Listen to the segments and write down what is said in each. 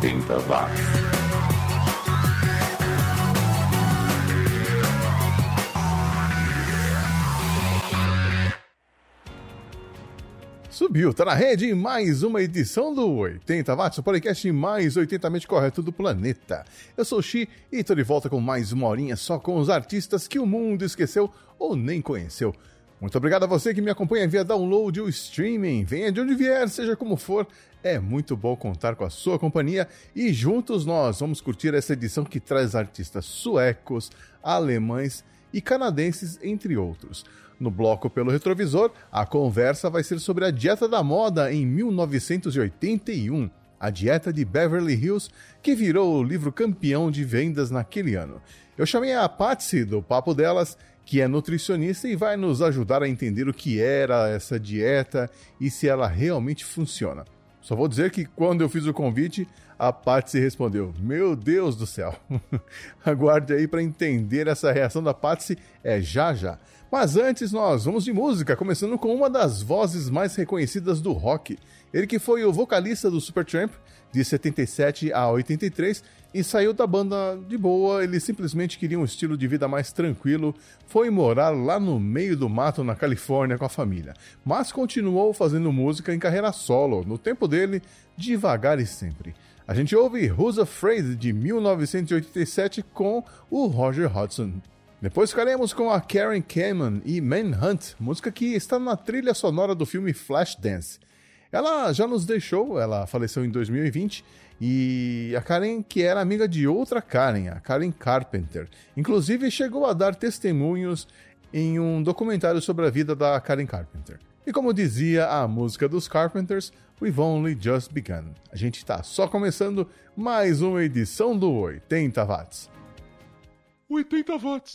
80 watts. Subiu, tá na rede mais uma edição do 80 Watts, o podcast mais 80mente correto do planeta. Eu sou o Xi e tô de volta com mais uma horinha só com os artistas que o mundo esqueceu ou nem conheceu. Muito obrigado a você que me acompanha via download ou streaming. Venha de onde vier, seja como for. É muito bom contar com a sua companhia e juntos nós vamos curtir essa edição que traz artistas suecos, alemães e canadenses, entre outros. No bloco pelo retrovisor, a conversa vai ser sobre a dieta da moda em 1981, a dieta de Beverly Hills, que virou o livro campeão de vendas naquele ano. Eu chamei a Patsy do Papo Delas, que é nutricionista e vai nos ajudar a entender o que era essa dieta e se ela realmente funciona. Só vou dizer que quando eu fiz o convite, a Patsy respondeu: Meu Deus do céu! Aguarde aí para entender essa reação da Patsy, é já já. Mas antes nós vamos de música, começando com uma das vozes mais reconhecidas do rock. Ele que foi o vocalista do Supertramp de 77 a 83 e saiu da banda de boa, ele simplesmente queria um estilo de vida mais tranquilo, foi morar lá no meio do mato na Califórnia com a família, mas continuou fazendo música em carreira solo, no tempo dele, devagar e sempre. A gente ouve Who's Afraid de 1987 com o Roger Hodgson. Depois ficaremos com a Karen Kamen e Manhunt, música que está na trilha sonora do filme Flashdance. Ela já nos deixou, ela faleceu em 2020, e a Karen, que era amiga de outra Karen, a Karen Carpenter, inclusive chegou a dar testemunhos em um documentário sobre a vida da Karen Carpenter. E como dizia a música dos Carpenters, We've Only Just Begun. A gente está só começando mais uma edição do 80 Watts. 80 watts.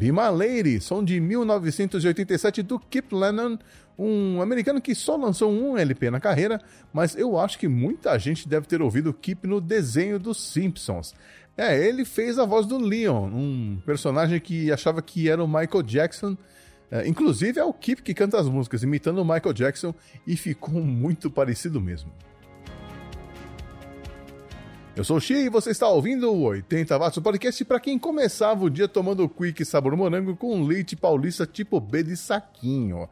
Be My Lady, som de 1987 do Kip Lennon, um americano que só lançou um LP na carreira, mas eu acho que muita gente deve ter ouvido Kip no desenho dos Simpsons. É, ele fez a voz do Leon, um personagem que achava que era o Michael Jackson. É, inclusive é o Kip que canta as músicas, imitando o Michael Jackson, e ficou muito parecido mesmo. Eu sou o Xi e você está ouvindo o 80 Watts, podcast para quem começava o dia tomando quick sabor morango com leite paulista tipo B de saquinho.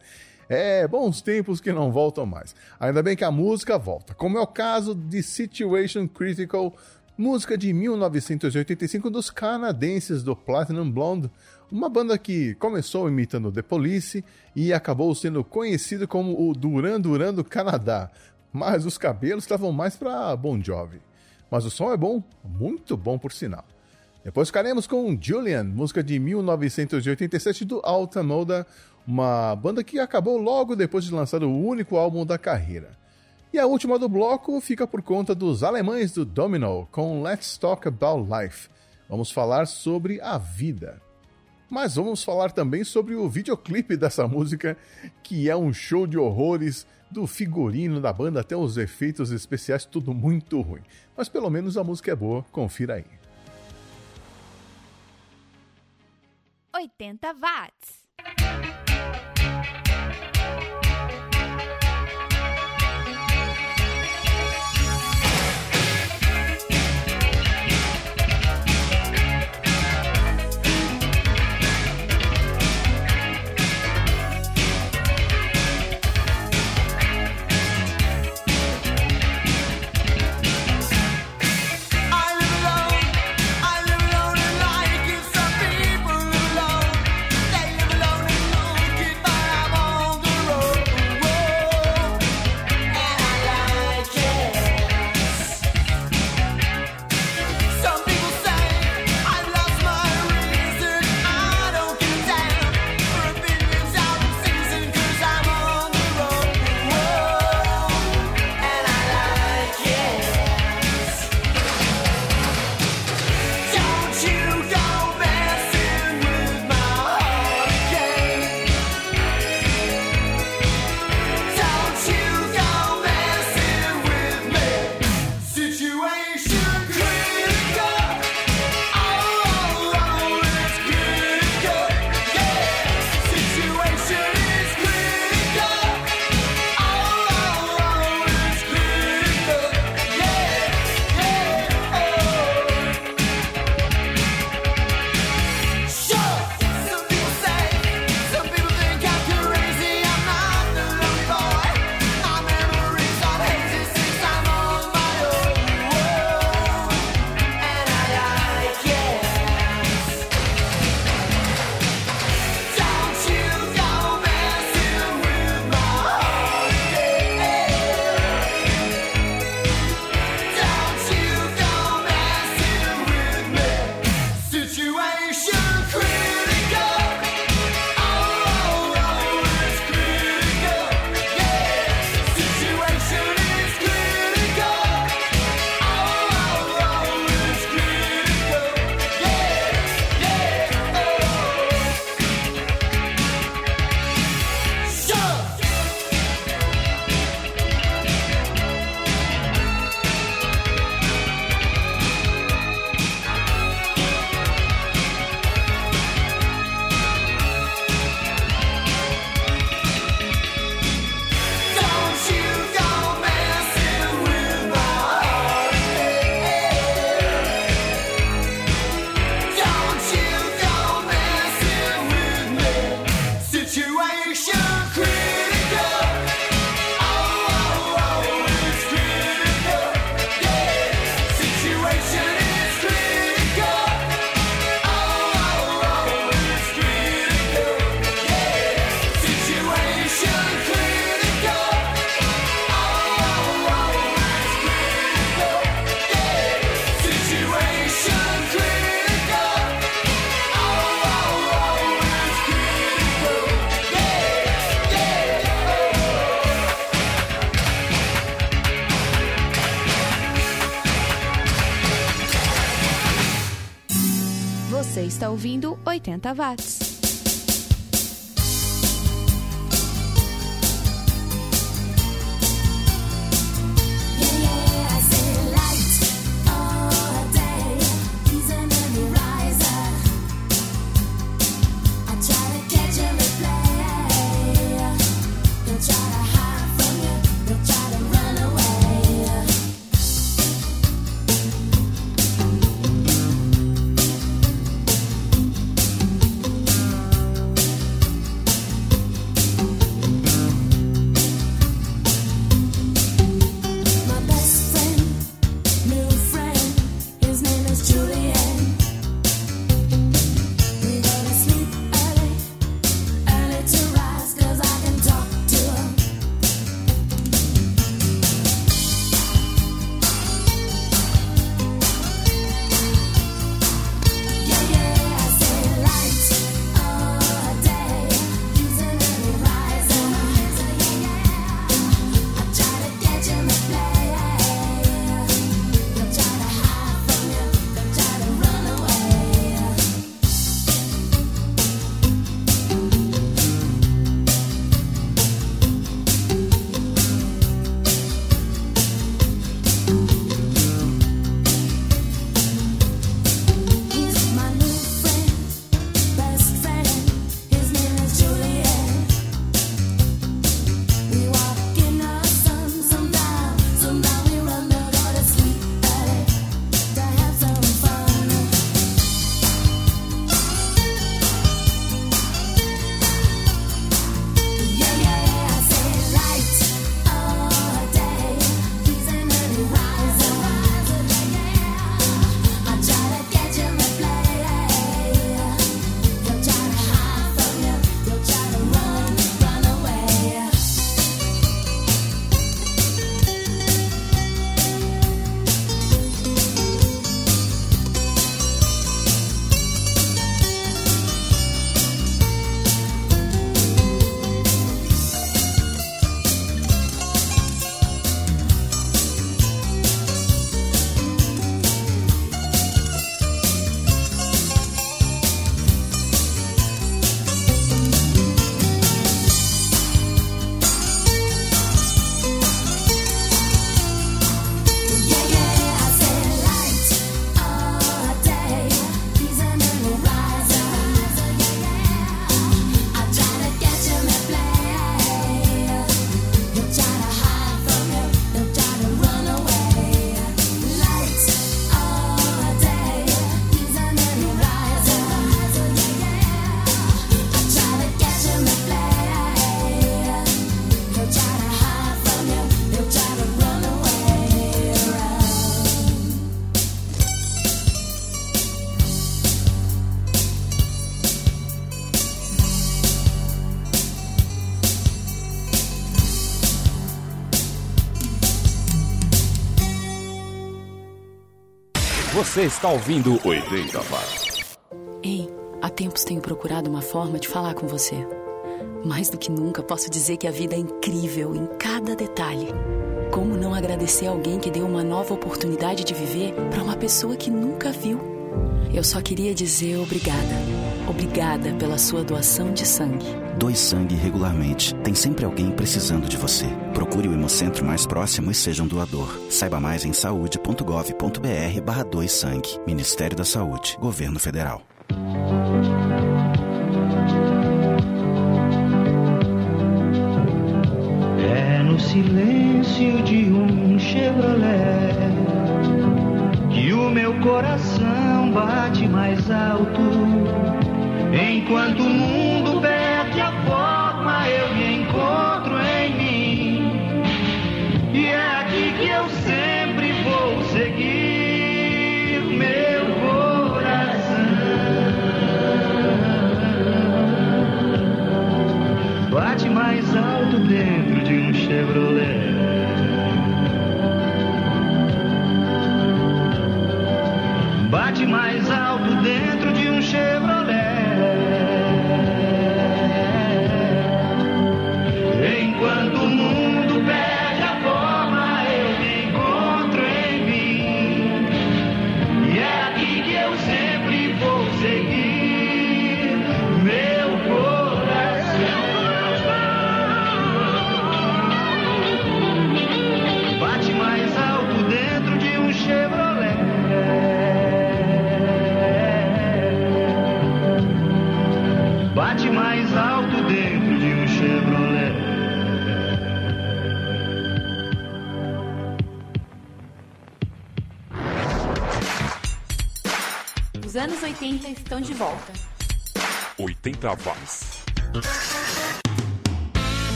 É, bons tempos que não voltam mais. Ainda bem que a música volta, como é o caso de Situation Critical, música de 1985 dos canadenses do Platinum Blonde, uma banda que começou imitando The Police e acabou sendo conhecido como o Duran Duran do Canadá, mas os cabelos estavam mais para Bon Jovi. Mas o som é bom, muito bom por sinal. Depois ficaremos com Julian, música de 1987 do Alta Moda, uma banda que acabou logo depois de lançar o único álbum da carreira. E a última do bloco fica por conta dos alemães do Domino, com Let's Talk About Life. Vamos falar sobre a vida. Mas vamos falar também sobre o videoclipe dessa música, que é um show de horrores do figurino da banda até os efeitos especiais, tudo muito ruim. Mas pelo menos a música é boa, confira aí. 80 watts. 80 watts. Você está ouvindo 80 Watts. Ei, há tempos tenho procurado uma forma de falar com você. Mais do que nunca, posso dizer que a vida é incrível em cada detalhe. Como não agradecer alguém que deu uma nova oportunidade de viver para uma pessoa que nunca viu? Eu só queria dizer obrigada. Obrigada pela sua doação de sangue. Doe sangue regularmente. Tem sempre alguém precisando de você. Procure o Hemocentro mais próximo e seja um doador. Saiba mais em saúde.gov.br barra doe sangue. Ministério da Saúde. Governo Federal. É no silêncio de um Chevrolet que o meu coração bate mais alto enquanto o mundo perde a forma anos 80 estão de volta. 80 watts.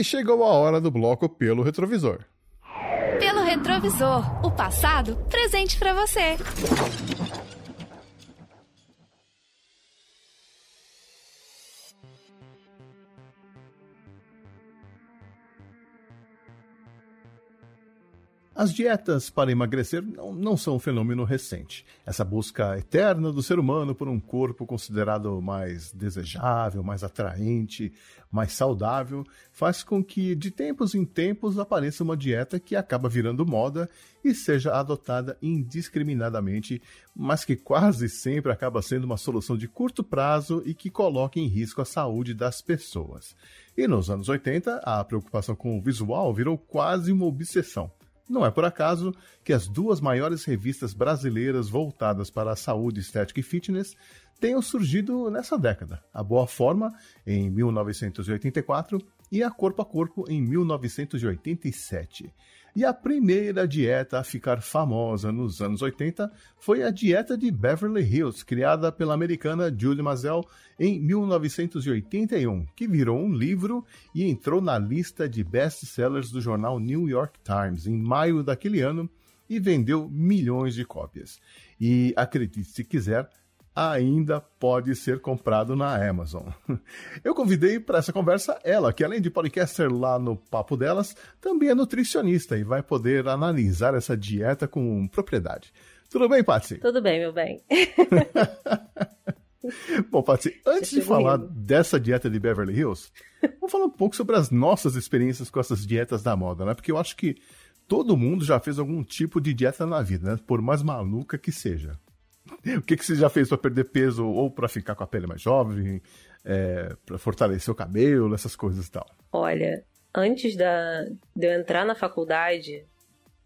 E chegou a hora do bloco pelo retrovisor. Pelo retrovisor, o passado presente pra você. As dietas para emagrecer não, não são um fenômeno recente. Essa busca eterna do ser humano por um corpo considerado mais desejável, mais atraente, mais saudável, faz com que de tempos em tempos apareça uma dieta que acaba virando moda e seja adotada indiscriminadamente, mas que quase sempre acaba sendo uma solução de curto prazo e que coloca em risco a saúde das pessoas. E nos anos 80, a preocupação com o visual virou quase uma obsessão. Não é por acaso que as duas maiores revistas brasileiras voltadas para a saúde, estética e fitness tenham surgido nessa década. A Boa Forma, em 1984, e a Corpo a Corpo, em 1987. E a primeira dieta a ficar famosa nos anos 80 foi a dieta de Beverly Hills, criada pela americana Julie Mazel em 1981, que virou um livro e entrou na lista de best-sellers do jornal New York Times em maio daquele ano e vendeu milhões de cópias. E acredite se quiser, ainda pode ser comprado na Amazon. Eu convidei para essa conversa ela, que além de podcaster lá no Papo Delas, também é nutricionista e vai poder analisar essa dieta com propriedade. Tudo bem, Patsy? Tudo bem, meu bem. Bom, Patsy, antes de falar dessa dieta de Beverly Hills, vamos falar um pouco sobre as nossas experiências com essas dietas da moda, né? Porque eu acho que todo mundo já fez algum tipo de dieta na vida, né? Por mais maluca que seja. O que, que você já fez para perder peso ou para ficar com a pele mais jovem, é, para fortalecer o cabelo, essas coisas e tal? Olha, antes da, de eu entrar na faculdade,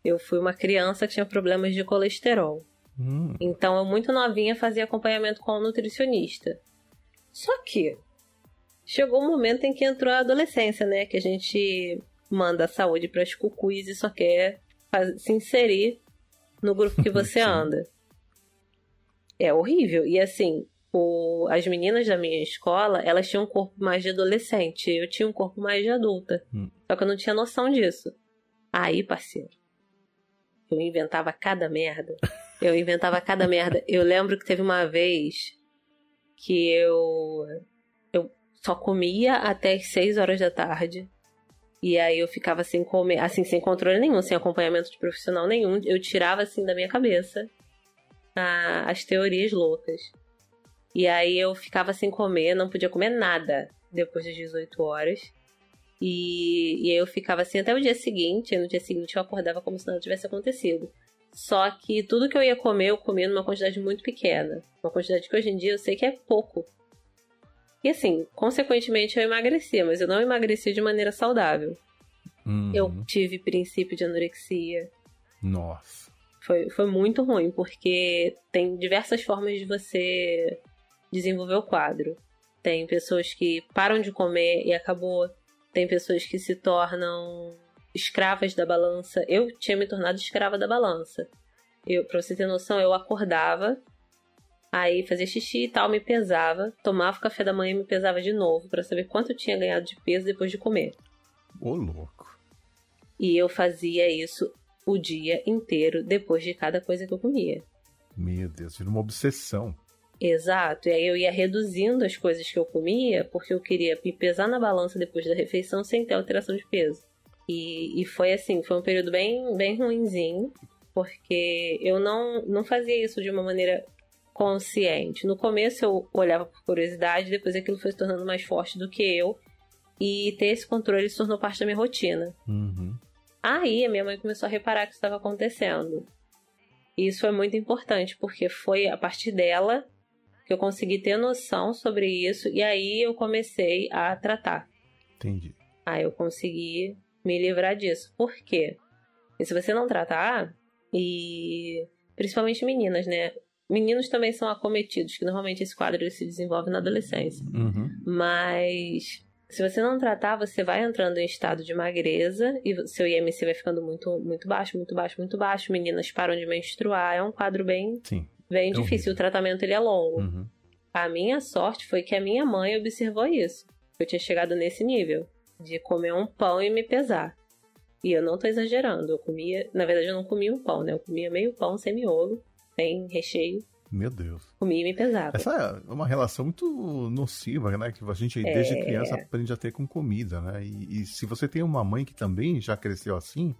eu fui uma criança que tinha problemas de colesterol. Hum. Então, eu muito novinha fazia acompanhamento com um nutricionista. Só que chegou um momento em que entrou a adolescência, né? Que a gente manda a saúde para as cucuis e só quer se inserir no grupo que você anda. É horrível. E assim, o- as meninas da minha escola, elas tinham um corpo mais de adolescente. Eu tinha um corpo mais de adulta. Hum. Só que eu não tinha noção disso. Aí, parceiro, eu inventava cada merda. Eu inventava cada merda. Eu lembro que teve uma vez que eu eu só comia até as 6 horas da tarde. E aí eu ficava sem comer, assim, sem controle nenhum, sem acompanhamento de profissional nenhum. Eu tirava assim da minha cabeça a- as teorias loucas. E aí eu ficava sem comer, não podia comer nada depois das 18 horas. E, e aí eu ficava assim até o dia seguinte. E no dia seguinte eu acordava como se nada tivesse acontecido. Só que tudo que eu ia comer, eu comia numa quantidade muito pequena. Uma quantidade que hoje em dia eu sei que é pouco. E assim, consequentemente eu emagrecia, mas eu não emagreci de maneira saudável. Uhum. Eu tive princípio de anorexia. Nossa. Foi, foi muito ruim, porque tem diversas formas de você desenvolver o quadro. Tem pessoas que param de comer e acabou. Tem pessoas que se tornam escravas da balança. Eu tinha me tornado escrava da balança. Eu, pra você ter noção, eu acordava, aí fazia xixi e tal, me pesava, tomava o café da manhã e me pesava de novo pra saber quanto eu tinha ganhado de peso depois de comer. Ô, louco. E eu fazia isso o dia inteiro depois de cada coisa que eu comia. Meu Deus, vira uma obsessão. Exato. E aí eu ia reduzindo as coisas que eu comia, porque eu queria me pesar na balança depois da refeição sem ter alteração de peso. E, e foi assim, foi um período bem, bem ruinzinho, porque eu não, não fazia isso de uma maneira consciente. No começo eu olhava por curiosidade, depois aquilo foi se tornando mais forte do que eu. E ter esse controle se tornou parte da minha rotina. Uhum. Aí a minha mãe começou a reparar que isso estava acontecendo. E isso foi muito importante, porque foi a partir dela que eu consegui ter noção sobre isso e aí eu comecei a tratar. Entendi. Aí eu consegui me livrar disso. Por quê? Porque se você não tratar, e principalmente meninas, né? Meninos também são acometidos, que normalmente esse quadro se desenvolve na adolescência. Uhum. Mas se você não tratar, você vai entrando em estado de magreza e seu IMC vai ficando muito, muito baixo, muito baixo, muito baixo. Meninas param de menstruar. É um quadro bem, Sim. bem É difícil. horrível. O tratamento ele é longo. Uhum. A minha sorte foi que a minha mãe observou isso. Eu tinha chegado nesse nível de comer um pão e me pesar. E eu não tô exagerando. Eu comia, na verdade, eu não comia um pão, né? Eu comia meio pão sem miolo, sem recheio, Meu Deus. comia e me pesava. Essa é uma relação muito nociva, né? Que a gente desde É. criança aprende a ter com comida, né? E, e se você tem uma mãe que também já cresceu assim,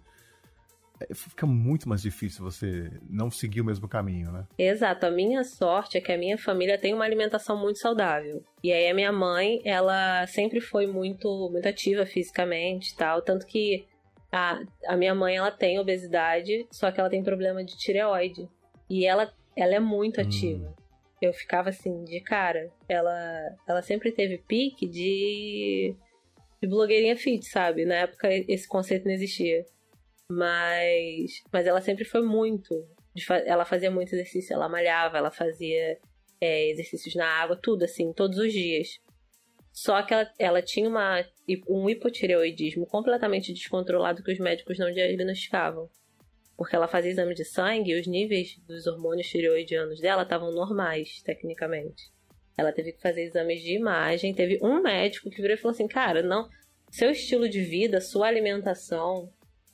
é, fica muito mais difícil você não seguir o mesmo caminho, né? Exato. A minha sorte é que a minha família tem uma alimentação muito saudável. E aí a minha mãe, ela sempre foi muito, muito ativa fisicamente e tal. Tanto que a, a minha mãe, ela tem obesidade, só que ela tem problema de tireoide. E ela, ela é muito ativa. Eu ficava assim, de cara. Ela, ela sempre teve pique de, de blogueirinha fit, sabe? Na época esse conceito não existia. Mas, mas ela sempre foi muito. Ela fazia muito exercício, ela malhava, ela fazia é, exercícios na água, tudo assim, todos os dias. Só que ela, ela tinha uma um hipotireoidismo completamente descontrolado que os médicos não diagnosticavam. Porque ela fazia exame de sangue e os níveis dos hormônios tireoidianos dela estavam normais, tecnicamente. Ela teve que fazer exames de imagem. Teve um médico que virou e falou assim: Cara, não, seu estilo de vida, sua alimentação,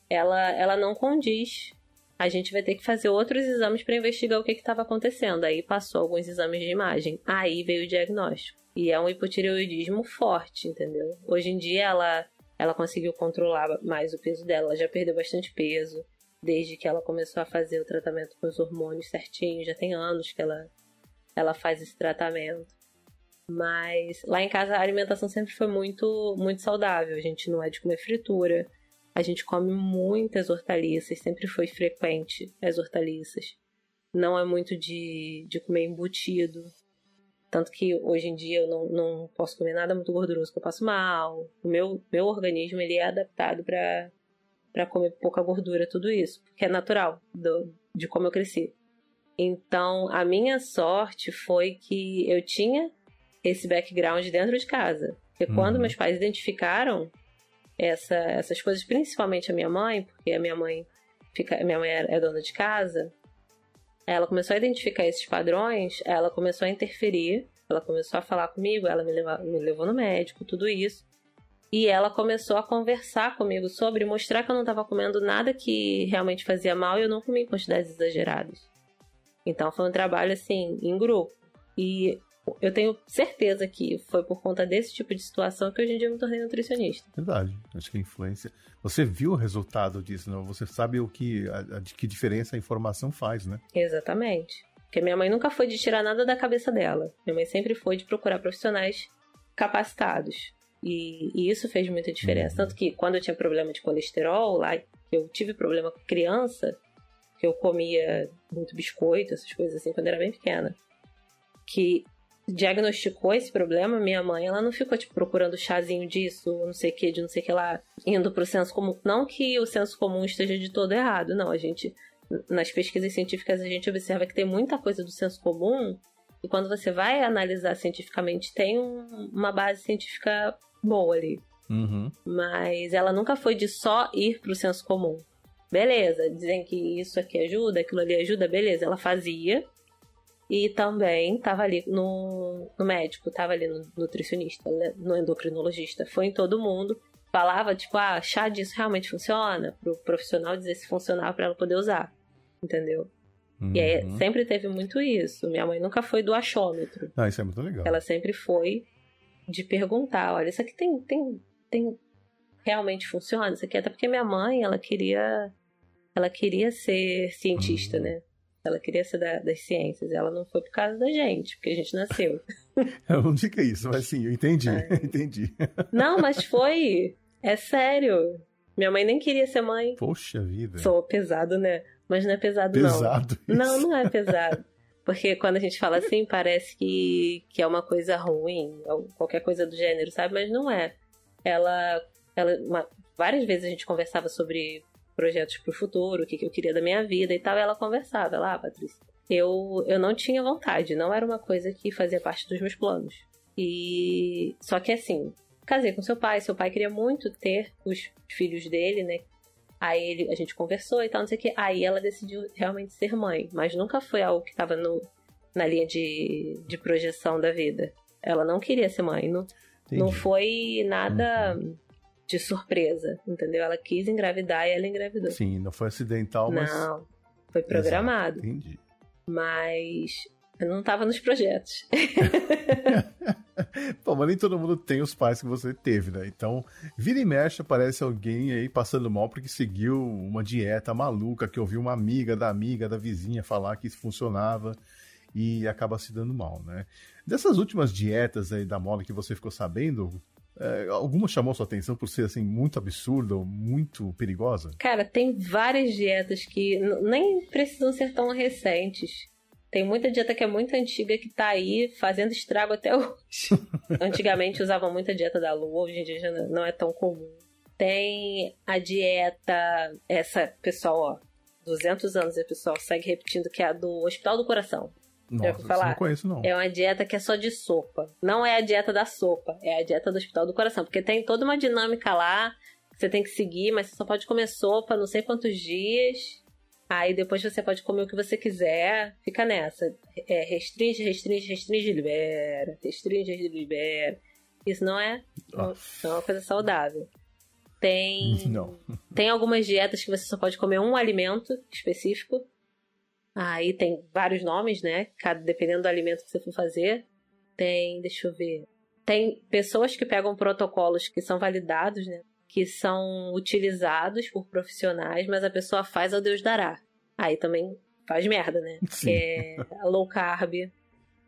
ela, ela não condiz. A gente vai ter que fazer outros exames para investigar o que estava acontecendo. Aí passou alguns exames de imagem. Aí veio o diagnóstico. E é um hipotireoidismo forte, entendeu? Hoje em dia ela, ela conseguiu controlar mais o peso dela. Ela já perdeu bastante peso desde que ela começou a fazer o tratamento com os hormônios certinho. Já tem anos que ela, ela faz esse tratamento. Mas lá em casa a alimentação sempre foi muito, muito saudável. A gente não é de comer fritura. A gente come muitas hortaliças, sempre foi frequente as hortaliças. Não é muito de, de comer embutido. Tanto que hoje em dia eu não, não posso comer nada muito gorduroso, que eu passo mal. O meu, meu organismo ele é adaptado para para comer pouca gordura, tudo isso, porque é natural do, de como eu cresci. Então, a minha sorte foi que eu tinha esse background dentro de casa. Porque quando meus pais identificaram essa, essas coisas, principalmente a minha mãe, porque a minha mãe fica, minha mãe é, é dona de casa, ela começou a identificar esses padrões, ela começou a interferir, ela começou a falar comigo, ela me, leva, me levou no médico, tudo isso. E ela começou a conversar comigo sobre mostrar que eu não estava comendo nada que realmente fazia mal e eu não comia em quantidades exageradas. Então foi um trabalho assim, em grupo. E eu tenho certeza que foi por conta desse tipo de situação que hoje em dia eu me tornei nutricionista. Verdade. Acho que a influência. Você viu o resultado disso, não? Você sabe o que, a, a- de que diferença a informação faz, né? Exatamente. Porque minha mãe nunca foi de tirar nada da cabeça dela. Minha mãe sempre foi de procurar profissionais capacitados. E, e isso fez muita diferença. Tanto que quando eu tinha problema de colesterol, lá eu tive problema com criança, que eu comia muito biscoito, essas coisas assim, quando eu era bem pequena. Que diagnosticou esse problema, minha mãe, ela não ficou, tipo, procurando chazinho disso, não sei o que, de não sei o que lá, indo pro senso comum. Não que o senso comum esteja de todo errado, não. A gente, nas pesquisas científicas, a gente observa que tem muita coisa do senso comum e quando você vai analisar cientificamente, tem um- uma base científica boa ali. Uhum. Mas ela nunca foi de só ir pro senso comum. Beleza, dizem que isso aqui ajuda, aquilo ali ajuda, beleza. Ela fazia e também tava ali no, no médico, tava ali no nutricionista, né, no endocrinologista, foi em todo mundo. Falava, tipo, ah, chá disso realmente funciona? Pro profissional dizer se funcionava pra ela poder usar. Entendeu? E aí, Uhum. sempre teve muito isso. Minha mãe nunca foi do achômetro. Ah, isso é muito legal. Ela sempre foi de perguntar, olha, isso aqui tem, tem, tem realmente funciona? Isso aqui até porque minha mãe, ela queria ela queria ser cientista, Uhum. né? Ela queria ser da- das ciências. Ela não foi por causa da gente, porque a gente nasceu. Eu não diga isso, mas sim, eu entendi. É. entendi. não, mas foi. É sério. Minha mãe nem queria ser mãe. Poxa vida. Sou pesado, né? Mas não é pesado, Pesado não. Não, isso. não é pesado. Porque quando a gente fala assim, parece que, que é uma coisa ruim, qualquer coisa do gênero, sabe? Mas não é. Ela. ela uma- várias vezes a gente conversava sobre projetos pro futuro, o que, que eu queria da minha vida e tal, e ela conversava. Ela, ah, Patrícia, eu, eu não tinha vontade, não era uma coisa que fazia parte dos meus planos. E. Só que assim, casei com seu pai, seu pai queria muito ter os filhos dele, né? Aí ele, a gente conversou e tal, não sei o que. Aí ela decidiu realmente ser mãe. Mas nunca foi algo que tava no, na linha de, de projeção da vida. Ela não queria ser mãe. Não, não foi nada de surpresa, entendeu? Ela quis engravidar e ela engravidou. Sim, não foi acidental, mas. Não, foi programado. Exato, entendi. Mas eu não tava nos projetos. Pô, mas nem todo mundo tem os pais que você teve, né? Então, vira e mexe, aparece alguém aí passando mal porque seguiu uma dieta maluca, que ouviu uma amiga da amiga, da vizinha falar que isso funcionava e acaba se dando mal, né? Dessas últimas dietas aí da moda que você ficou sabendo, é, alguma chamou sua atenção por ser, assim, muito absurda ou muito perigosa? Cara, tem várias dietas que nem precisam ser tão recentes. Tem muita dieta que é muito antiga que tá aí fazendo estrago até hoje. Antigamente usavam muita dieta da lua, hoje em dia já não é tão comum. Tem a dieta, essa, pessoal, ó, 200 anos e o pessoal segue repetindo que é a do Hospital do Coração. Nossa, falar? não conheço, não. É uma dieta que é só de sopa. Não é a dieta da sopa, é a dieta do Hospital do Coração. Porque tem toda uma dinâmica lá que você tem que seguir, mas você só pode comer sopa não sei quantos dias. Aí depois você pode comer o que você quiser. Fica nessa. É, restringe, restringe, restringe, libera. Restringe, libera. Isso não é, não, não é uma coisa saudável. Tem. Não. Tem algumas dietas que você só pode comer um alimento específico. Aí tem vários nomes, né? Cada, dependendo do alimento que você for fazer. Tem, deixa eu ver. Tem pessoas que pegam protocolos que são validados, né? Que são utilizados por profissionais, mas a pessoa faz ao Deus dará. Aí também faz merda, né? Sim. É low carb.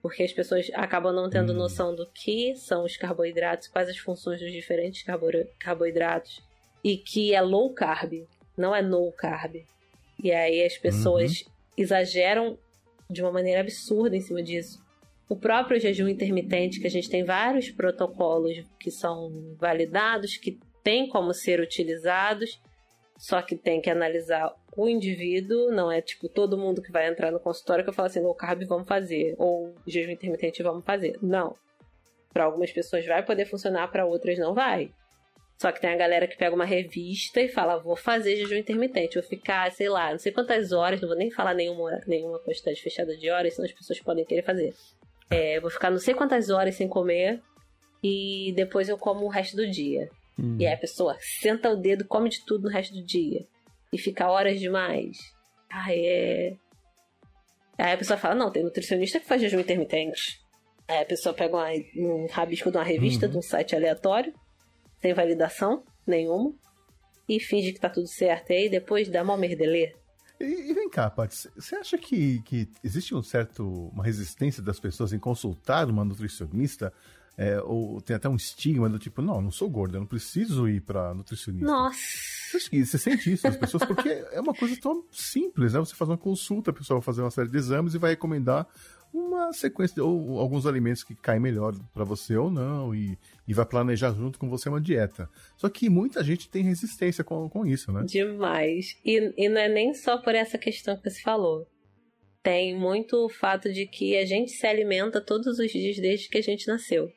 Porque as pessoas acabam não tendo noção do que são os carboidratos, quais as funções dos diferentes carbo- carboidratos. E que é low carb, não é no carb. E aí as pessoas exageram de uma maneira absurda em cima disso. O próprio jejum intermitente, que a gente tem vários protocolos que são validados, que tem como ser utilizados, só que tem que analisar o indivíduo, não é tipo todo mundo que vai entrar no consultório que eu falo assim, low carb vamos fazer, ou jejum intermitente vamos fazer. Não. Para algumas pessoas vai poder funcionar, para outras não vai. Só que tem a galera que pega uma revista e fala, vou fazer jejum intermitente, vou ficar, sei lá, não sei quantas horas, não vou nem falar nenhuma, nenhuma quantidade fechada de horas, senão as pessoas podem querer fazer. É, vou ficar não sei quantas horas sem comer e depois eu como o resto do dia. Hum. E aí a pessoa senta o dedo, come de tudo no resto do dia. E fica horas demais. Ai, é. Aí a pessoa fala, não, tem nutricionista que faz jejum intermitente. Aí a pessoa pega uma- um rabisco de uma revista, de um site aleatório, sem validação nenhuma, e finge que tá tudo certo. E aí depois dá mó merdelê. E, e vem cá, Paty, você acha que, que existe um certo, uma resistência das pessoas em consultar uma nutricionista? É, ou tem até um estigma do tipo, não, não sou gorda, eu não preciso ir pra nutricionista. Nossa! Você, você sente isso das pessoas? Porque é uma coisa tão simples, né? Você faz uma consulta, a pessoa vai fazer uma série de exames e vai recomendar uma sequência de, ou alguns alimentos que caem melhor pra você ou não, e, e vai planejar junto com você uma dieta. Só que muita gente tem resistência com, com isso, né? Demais. E, e não é nem só por essa questão que você falou. Tem muito o fato de que a gente se alimenta todos os dias desde que a gente nasceu.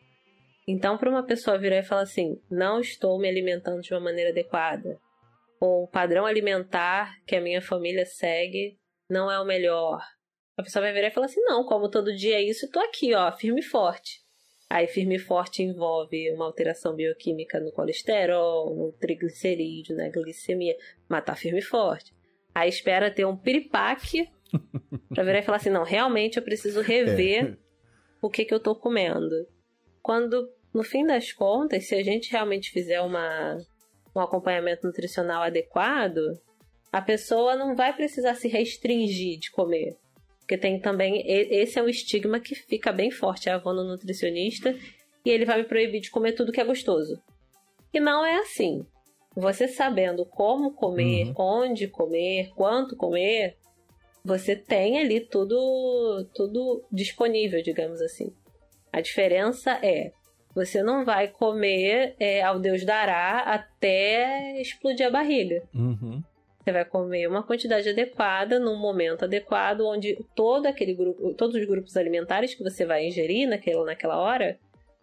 Então, para uma pessoa virar e falar assim: não estou me alimentando de uma maneira adequada, ou o padrão alimentar que a minha família segue não é o melhor. A pessoa vai virar e falar assim: não, como todo dia é isso, tô aqui, ó, firme e forte. Aí, firme e forte envolve uma alteração bioquímica no colesterol, no triglicerídeo, na glicemia. Mas tá firme e forte. Aí espera ter um piripaque pra virar e falar assim: não, realmente eu preciso rever o que, que eu tô comendo. Quando, no fim das contas, se a gente realmente fizer uma, um acompanhamento nutricional adequado, a pessoa não vai precisar se restringir de comer. Porque tem também. Esse é um estigma que fica bem forte. Ah, vou no nutricionista e ele vai me proibir de comer tudo que é gostoso. E não é assim. Você sabendo como comer, onde comer, quanto comer, você tem ali tudo, tudo disponível, digamos assim. A diferença é, você não vai comer é, ao Deus dará até explodir a barriga. Uhum. Você vai comer uma quantidade adequada, num momento adequado, onde todo aquele grupo, todos os grupos alimentares que você vai ingerir naquela, naquela hora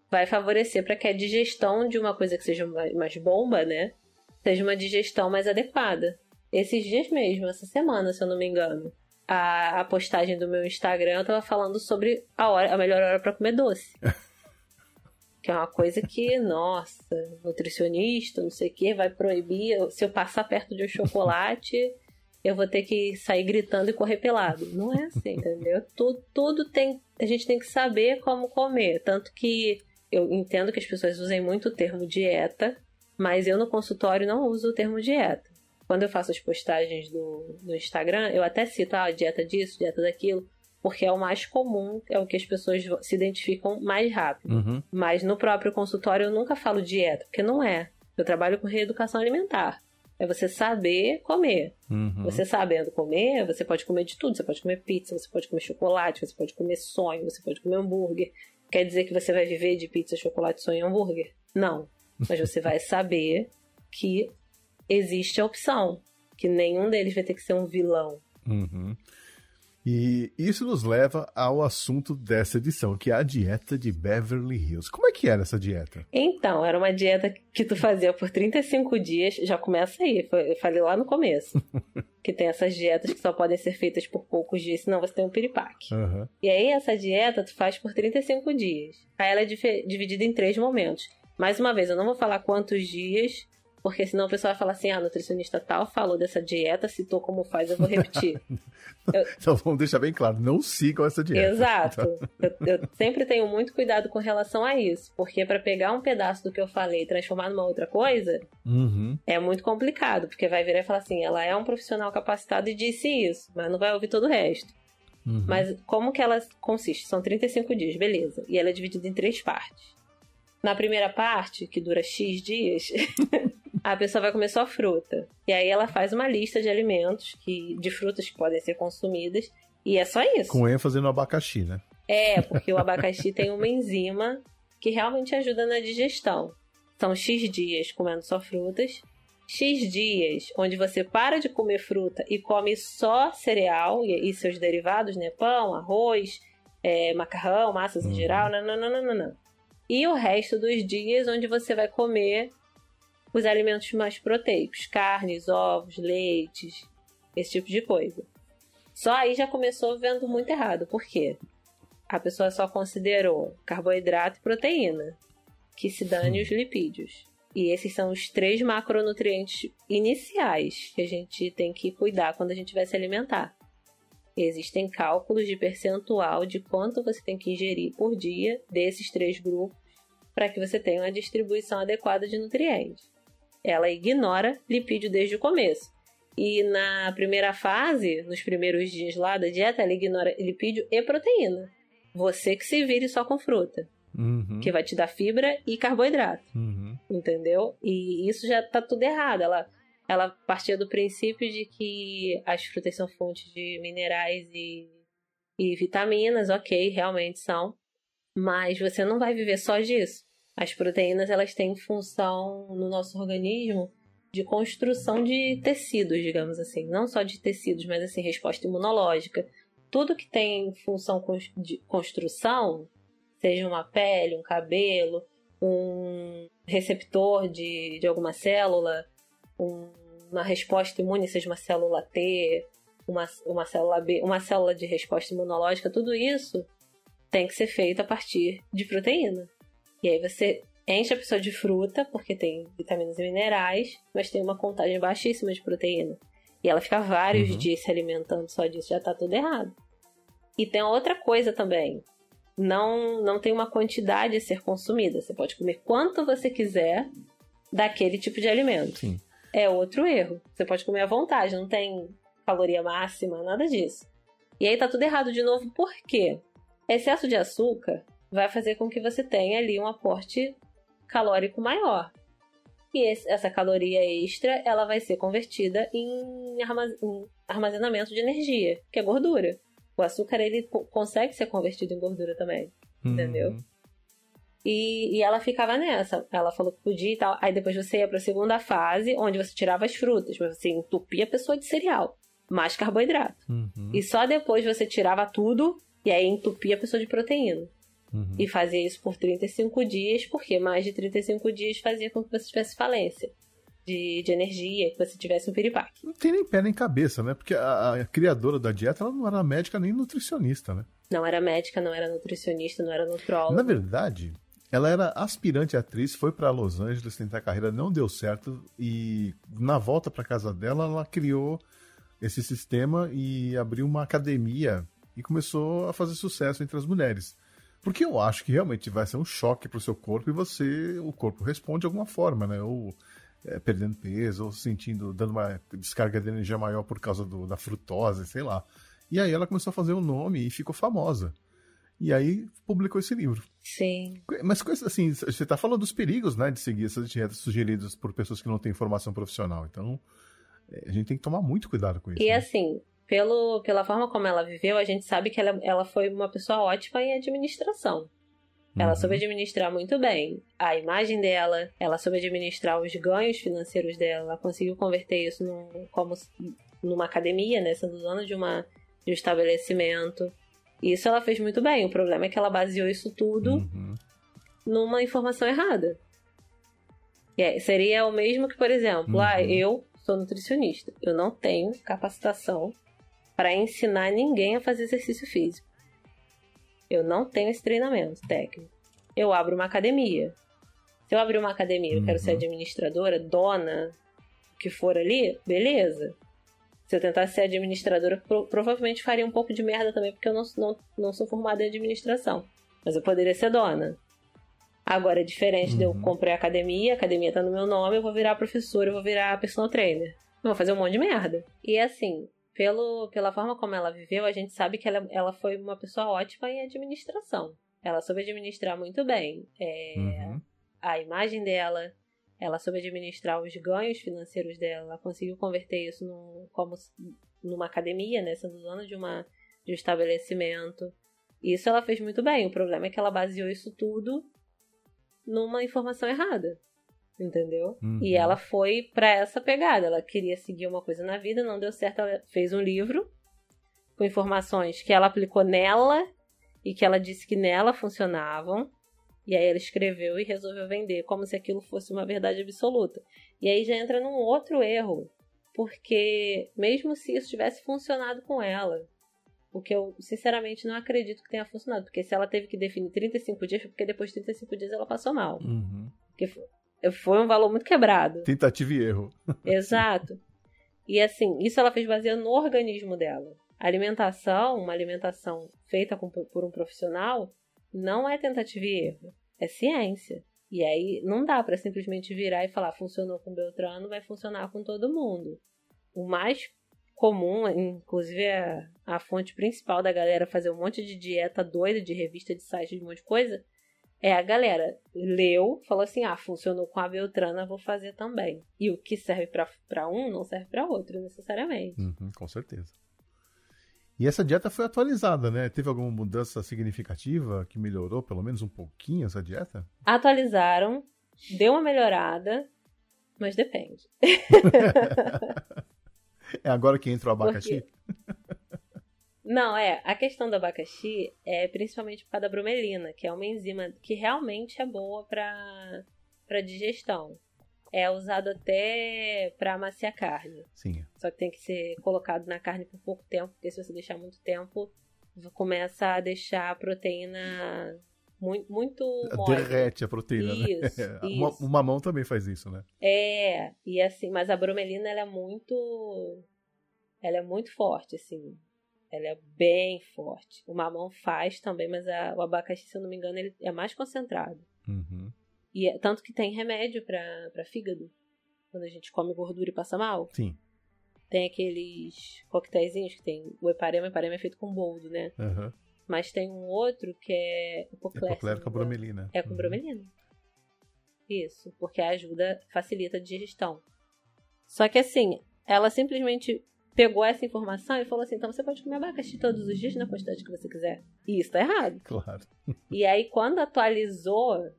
vai favorecer para que a digestão de uma coisa que seja mais bomba, né? Seja uma digestão mais adequada. Esses dias mesmo, essa semana, se eu não me engano, a, a postagem do meu Instagram eu tava falando sobre a, hora, a melhor hora para comer doce. Que é uma coisa que, nossa, nutricionista, não sei o que, vai proibir. Se eu passar perto de um chocolate, eu vou ter que sair gritando e correr pelado. Não é assim, entendeu? Tudo, tudo tem. A gente tem que saber como comer. Tanto que eu entendo que as pessoas usem muito o termo dieta, mas eu no consultório não uso o termo dieta. Quando eu faço as postagens do, do Instagram, eu até cito a dieta disso, dieta daquilo, porque é o mais comum, é o que as pessoas se identificam mais rápido. Uhum. Mas no próprio consultório eu nunca falo dieta, porque não é. Eu trabalho com reeducação alimentar. É você saber comer. Uhum. Você sabendo comer, você pode comer de tudo. Você pode comer pizza, você pode comer chocolate, você pode comer sonho, você pode comer hambúrguer. Quer dizer que você vai viver de pizza, chocolate, sonho e hambúrguer? Não. Mas você vai saber que existe a opção. Que nenhum deles vai ter que ser um vilão. Uhum. E isso nos leva ao assunto dessa edição, que é a dieta de Beverly Hills. Como é que era essa dieta? Então, era uma dieta que tu fazia por 35 dias, já começa aí, eu falei lá no começo. que tem essas dietas que só podem ser feitas por poucos dias, senão você tem um piripaque. Aham. E aí, essa dieta tu faz por 35 dias. Aí ela é dividida em três momentos. Mais uma vez, eu não vou falar quantos dias, porque senão o pessoal vai falar assim: ah, nutricionista tal falou dessa dieta, citou como faz, eu vou repetir. Então vamos deixar bem claro, não sigam essa dieta. Exato. Então, Eu, eu sempre tenho muito cuidado com relação a isso, porque para pegar um pedaço do que eu falei e transformar numa outra coisa Uhum. é muito complicado, porque vai virar e falar assim: ela é um profissional capacitado e disse isso, mas não vai ouvir todo o resto. Uhum. Mas como que ela consiste? São 35 dias, beleza. E ela é dividida em três partes. Na primeira parte, que dura X dias, a pessoa vai comer só fruta. E aí ela faz uma lista de alimentos, que, de frutas que podem ser consumidas, e é só isso. Com ênfase no abacaxi, né? É, porque o abacaxi tem uma enzima que realmente ajuda na digestão. São X dias comendo só frutas, X dias onde você para de comer fruta e come só cereal e, seus derivados, né? Pão, arroz, é, macarrão, massas em geral, não, não, não, não, não, não. E o resto dos dias onde você vai comer os alimentos mais proteicos, carnes, ovos, leites, esse tipo de coisa. Só aí já começou vendo muito errado. Por quê? A pessoa só considerou carboidrato e proteína, que se dane os lipídios. E esses são os três macronutrientes iniciais que a gente tem que cuidar quando a gente vai se alimentar. Existem cálculos de percentual de quanto você tem que ingerir por dia desses três grupos para que você tenha uma distribuição adequada de nutrientes. Ela ignora lipídio desde o começo. E na primeira fase, nos primeiros dias lá da dieta, ela ignora lipídio e proteína. Você que se vire só com fruta, Uhum. que vai te dar fibra e carboidrato, Uhum. entendeu? E isso já tá tudo errado. Ela, ela partia do princípio de que as frutas são fontes de minerais e, e vitaminas, ok, realmente são. Mas você não vai viver só disso. As proteínas elas têm função no nosso organismo de construção de tecidos, digamos assim, não só de tecidos, mas assim resposta imunológica. Tudo que tem função de construção, seja uma pele, um cabelo, um receptor de, de alguma célula, um- uma resposta imune, seja uma célula T, uma, uma célula B, uma célula de resposta imunológica, tudo isso tem que ser feito a partir de proteína. E aí você enche a pessoa de fruta, porque tem vitaminas e minerais, mas tem uma contagem baixíssima de proteína. E ela fica vários Uhum. dias se alimentando só disso, já tá tudo errado. E tem outra coisa também. Não, não tem uma quantidade a ser consumida. Você pode comer quanto você quiser daquele tipo de alimento. Sim. É outro erro. Você pode comer à vontade, não tem caloria máxima, nada disso. E aí tá tudo errado de novo, por quê? Excesso de açúcar vai fazer com que você tenha ali um aporte calórico maior. E esse- essa caloria extra, ela vai ser convertida em, armaz- em armazenamento de energia, que é gordura. O açúcar, ele co- consegue ser convertido em gordura também. Entendeu? Uhum. E, e ela ficava nessa. Ela falou que podia e tal. Aí depois você ia pra segunda fase, onde você tirava as frutas, mas você entupia a pessoa de cereal. Mais carboidrato. Uhum. E só depois você tirava tudo e aí entupia a pessoa de proteína. Uhum. E fazia isso por 35 dias, porque mais de 35 dias fazia com que você tivesse falência de, de energia, que você tivesse um piripaque. Não tem nem pé nem cabeça, né? Porque a, a criadora da dieta ela não era médica nem nutricionista, né? Não era médica, não era nutricionista, não era nutróloga. Na verdade, ela era aspirante atriz, foi para Los Angeles tentar a carreira, não deu certo e na volta para casa dela ela criou esse sistema e abriu uma academia e começou a fazer sucesso entre as mulheres. Porque eu acho que realmente vai ser um choque pro seu corpo e você, o corpo responde de alguma forma, né? Ou é, perdendo peso, ou sentindo, dando uma descarga de energia maior por causa do- da frutose, sei lá. E aí ela começou a fazer um nome e ficou famosa. E aí publicou esse livro. Sim. Mas coisa assim, você está falando dos perigos, né, de seguir essas dietas sugeridas por pessoas que não têm formação profissional. Então, é, a gente tem que tomar muito cuidado com isso. E né? assim, pelo, pela forma como ela viveu, a gente sabe que ela, ela foi uma pessoa ótima em administração. Ela Uhum. soube administrar muito bem a imagem dela, ela soube administrar os ganhos financeiros dela, ela conseguiu converter isso num, como numa academia, né? Sendo dona de uma, de um estabelecimento. Isso ela fez muito bem. O problema é que ela baseou isso tudo Uhum. numa informação errada. É- seria o mesmo que, por exemplo, Uhum. ah, eu sou nutricionista. Eu não tenho capacitação para ensinar ninguém a fazer exercício físico. Eu não tenho esse treinamento técnico. Eu abro uma academia. Se eu abrir uma academia e eu quero ser Uhum. administradora, dona, o que for ali, beleza. Se eu tentasse ser administradora, pro- provavelmente faria um pouco de merda também, porque eu não, não, não sou formada em administração. Mas eu poderia ser dona. Agora é diferente de eu Uhum. comprei a academia, a academia tá no meu nome, eu vou virar professora, eu vou virar personal trainer. Eu vou fazer um monte de merda. E assim, pelo, pela forma como ela viveu, a gente sabe que ela, ela foi uma pessoa ótima em administração. Ela soube administrar muito bem é, Uhum. a imagem dela, ela soube administrar os ganhos financeiros dela, ela conseguiu converter isso num, como numa academia, né, sendo dona de, uma, de um estabelecimento. Isso ela fez muito bem. O problema é que ela baseou isso tudo numa informação errada. Entendeu? Uhum. E ela foi pra essa pegada. Ela queria seguir uma coisa na vida, não deu certo. Ela fez um livro com informações que ela aplicou nela e que ela disse que nela funcionavam. E aí ela escreveu e resolveu vender como se aquilo fosse uma verdade absoluta. E aí já entra num outro erro, porque mesmo se isso tivesse funcionado com ela, o que eu sinceramente não acredito que tenha funcionado, porque se ela teve que definir 35 dias, foi porque depois de 35 dias ela passou mal. Uhum. Porque foi um valor muito quebrado. Tentativa e erro. Exato. E assim, isso ela fez baseado no organismo dela. A alimentação, uma alimentação feita com- por um profissional, não é tentativa e erro, é ciência. E aí não dá pra simplesmente virar e falar funcionou com Beltrano, vai funcionar com todo mundo. O mais comum, inclusive a, a fonte principal da galera fazer um monte de dieta doida, de revista, de site, de um monte de coisa, é a galera leu, falou assim: ah, funcionou com a Beltrana, vou fazer também. E o que serve pra pra um não serve pra outro, necessariamente. Uhum, com certeza. E essa dieta foi atualizada, né? Teve alguma mudança significativa que melhorou pelo menos um pouquinho essa dieta? Atualizaram, deu uma melhorada, mas depende. É agora que entra o abacaxi? Não, é, a questão do abacaxi é principalmente por causa da bromelina, que é uma enzima que realmente é boa pra, pra digestão. É usado até pra amaciar carne. Sim. Só que tem que ser colocado na carne por pouco tempo, porque se você deixar muito tempo, começa a deixar a proteína muito, muito mole. Derrete a proteína, Isso, né? Isso. O mamão também faz isso, né? É, e assim, mas a bromelina ela é muito ela é muito forte, assim. Ela é bem forte. O mamão faz também, mas a- o abacaxi, se eu não me engano, ele é mais concentrado. Uhum. E é- tanto que tem remédio pra pra fígado. Quando a gente come gordura e passa mal. Sim. Tem aqueles coquetéisinhos que tem o heparema, o heparema é feito com boldo, né? Aham. Mas tem um outro que é hipoclérito. Hipoclérito com bromelina. É com Uhum. bromelina. Isso, porque ajuda, facilita a digestão. Só que assim, ela simplesmente pegou essa informação e falou assim: então você pode comer abacaxi todos os dias na quantidade que você quiser. E isso tá errado. Claro. E aí, quando atualizou,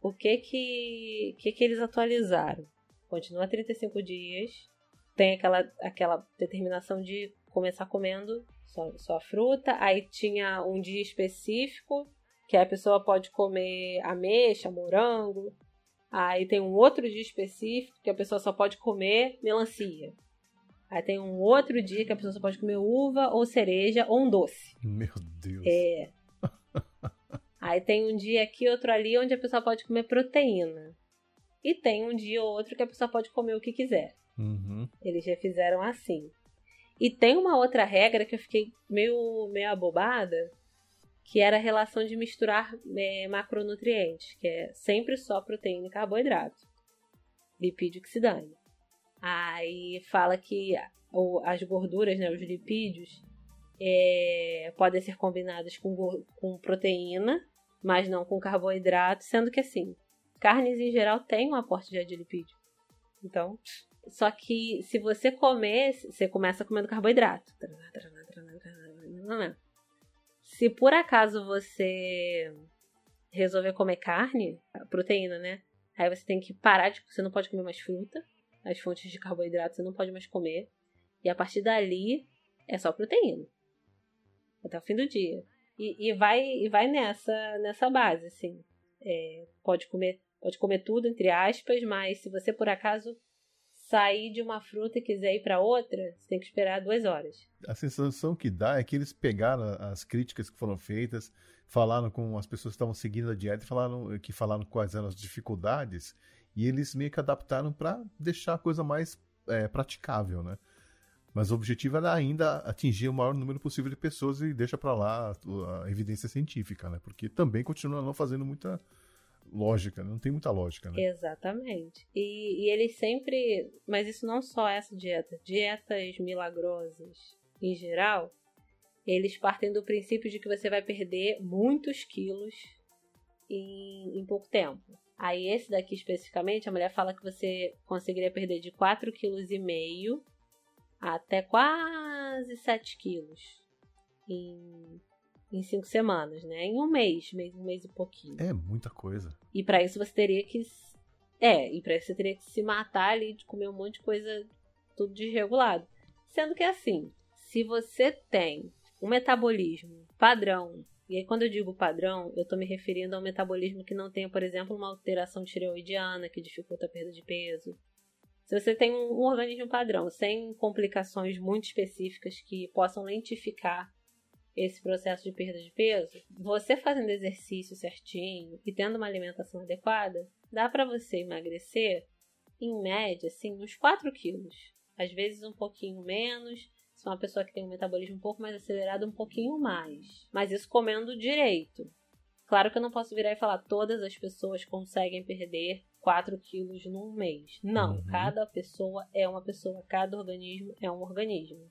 o que que, que, que eles atualizaram? Continua 35 dias, tem aquela, aquela determinação de começar comendo só, só fruta, aí tinha um dia específico que a pessoa pode comer ameixa, morango, aí tem um outro dia específico que a pessoa só pode comer melancia. Aí tem um outro dia que a pessoa só pode comer uva ou cereja ou um doce. Meu Deus. É. Aí tem um dia aqui, outro ali, onde a pessoa pode comer proteína. E tem um dia ou outro que a pessoa pode comer o que quiser. Uhum. Eles já fizeram assim. E tem uma outra regra que eu fiquei meio, meio abobada, que era a relação de misturar é, macronutrientes, que é sempre só proteína e carboidrato. Lipídio que se dane. Aí fala que as gorduras, né, os lipídios, é, podem ser combinados com, com proteína, mas não com carboidrato, sendo que assim, carnes em geral têm um aporte já de lipídio. Então, só que se você comer, você começa comendo carboidrato. Se por acaso você resolver comer carne, proteína, né? Aí você tem que parar de. Você não pode comer mais fruta. As fontes de carboidrato você não pode mais comer. E a partir dali é só proteína. até o fim do dia. E, e vai e vai nessa nessa base, assim. É, pode comer pode comer tudo entre aspas, mas se você por acaso sair de uma fruta e quiser ir para outra, você tem que esperar duas horas. A sensação que dá é que eles pegaram as críticas que foram feitas, falaram com as pessoas que estavam seguindo a dieta, falaram que falaram quais eram as dificuldades e eles meio que adaptaram para deixar a coisa mais é, praticável, né? Mas o objetivo era ainda atingir o maior número possível de pessoas e deixa para lá a, evidência científica, né? Porque também continua não fazendo muita lógica, não tem muita lógica, né? Exatamente. E, e eles sempre. Mas isso não só essa dieta. Dietas milagrosas em geral, eles partem do princípio de que você vai perder muitos quilos em, em pouco tempo. Aí esse daqui especificamente, a mulher fala que você conseguiria perder de 4,5 kg até quase 7 quilos em em cinco semanas, né? Em um mês, mês, um mês e pouquinho. É muita coisa. E para isso você teria que. É, e pra isso você teria que se matar ali de comer um monte de coisa tudo desregulado. Sendo que é assim, se você tem um metabolismo padrão, e aí quando eu digo padrão, eu tô me referindo a um metabolismo que não tenha, por exemplo, uma alteração tireoidiana que dificulta a perda de peso. Se você tem um, um organismo padrão, sem complicações muito específicas que possam lentificar esse processo de perda de peso, você fazendo exercício certinho e tendo uma alimentação adequada, dá para você emagrecer em média, assim, uns 4 quilos. Às vezes um pouquinho menos, se uma pessoa que tem um metabolismo um pouco mais acelerado, um pouquinho mais. Mas isso comendo direito. Claro que eu não posso virar e falar todas as pessoas conseguem perder 4 quilos num mês. Não, uhum. cada pessoa é uma pessoa, cada organismo é um organismo.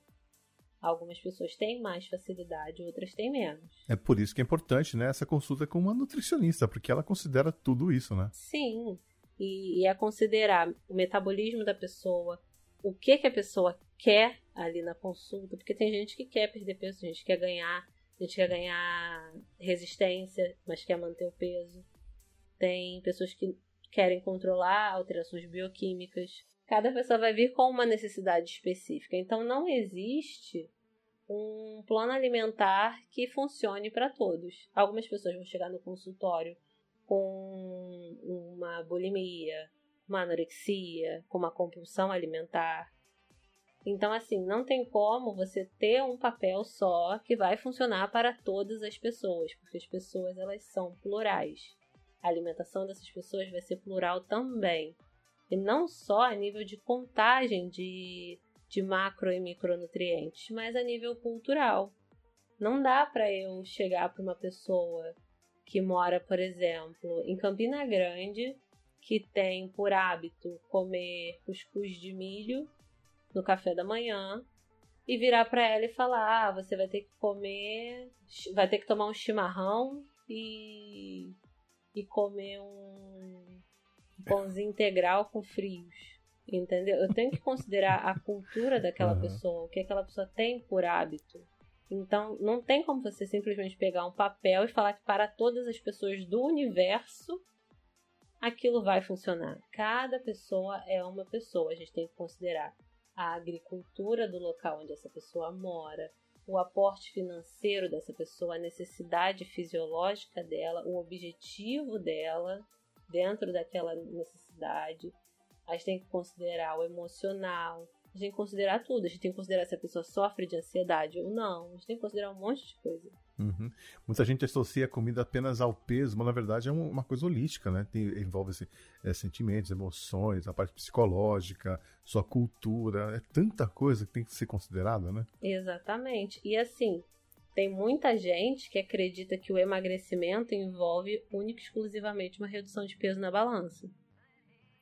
Algumas pessoas têm mais facilidade, outras têm menos. É por isso que é importante, né, essa consulta com uma nutricionista, porque ela considera tudo isso, né? Sim. E, e é considerar o metabolismo da pessoa, o que que a pessoa quer ali na consulta, porque tem gente que quer perder peso, gente que quer ganhar, a gente quer ganhar resistência, mas quer manter o peso. Tem pessoas que querem controlar alterações bioquímicas cada pessoa vai vir com uma necessidade específica. Então não existe um plano alimentar que funcione para todos. Algumas pessoas vão chegar no consultório com uma bulimia, uma anorexia, com uma compulsão alimentar. Então, assim, não tem como você ter um papel só que vai funcionar para todas as pessoas, porque as pessoas elas são plurais. A alimentação dessas pessoas vai ser plural também. E não só a nível de contagem de, de macro e micronutrientes, mas a nível cultural. Não dá para eu chegar para uma pessoa que mora, por exemplo, em Campina Grande, que tem por hábito comer cuscuz de milho no café da manhã e virar para ela e falar: ah, você vai ter que comer, vai ter que tomar um chimarrão e, e comer um, pãozinho integral com frios. Entendeu? Eu tenho que considerar a cultura daquela uhum. pessoa, o que aquela pessoa tem por hábito. Então, não tem como você simplesmente pegar um papel e falar que para todas as pessoas do universo aquilo vai funcionar. Cada pessoa é uma pessoa. A gente tem que considerar a agricultura do local onde essa pessoa mora, o aporte financeiro dessa pessoa, a necessidade fisiológica dela, o objetivo dela, dentro daquela necessidade. A gente tem que considerar o emocional, a gente tem que considerar tudo. A gente tem que considerar se a pessoa sofre de ansiedade ou não. A gente tem que considerar um monte de coisa. Uhum. Muita gente associa a comida apenas ao peso, mas na verdade é uma coisa holística, né? Tem, envolve assim, é, sentimentos, emoções, a parte psicológica, sua cultura. É tanta coisa que tem que ser considerada, né? Exatamente. E assim, tem muita gente que acredita que o emagrecimento envolve única e exclusivamente uma redução de peso na balança.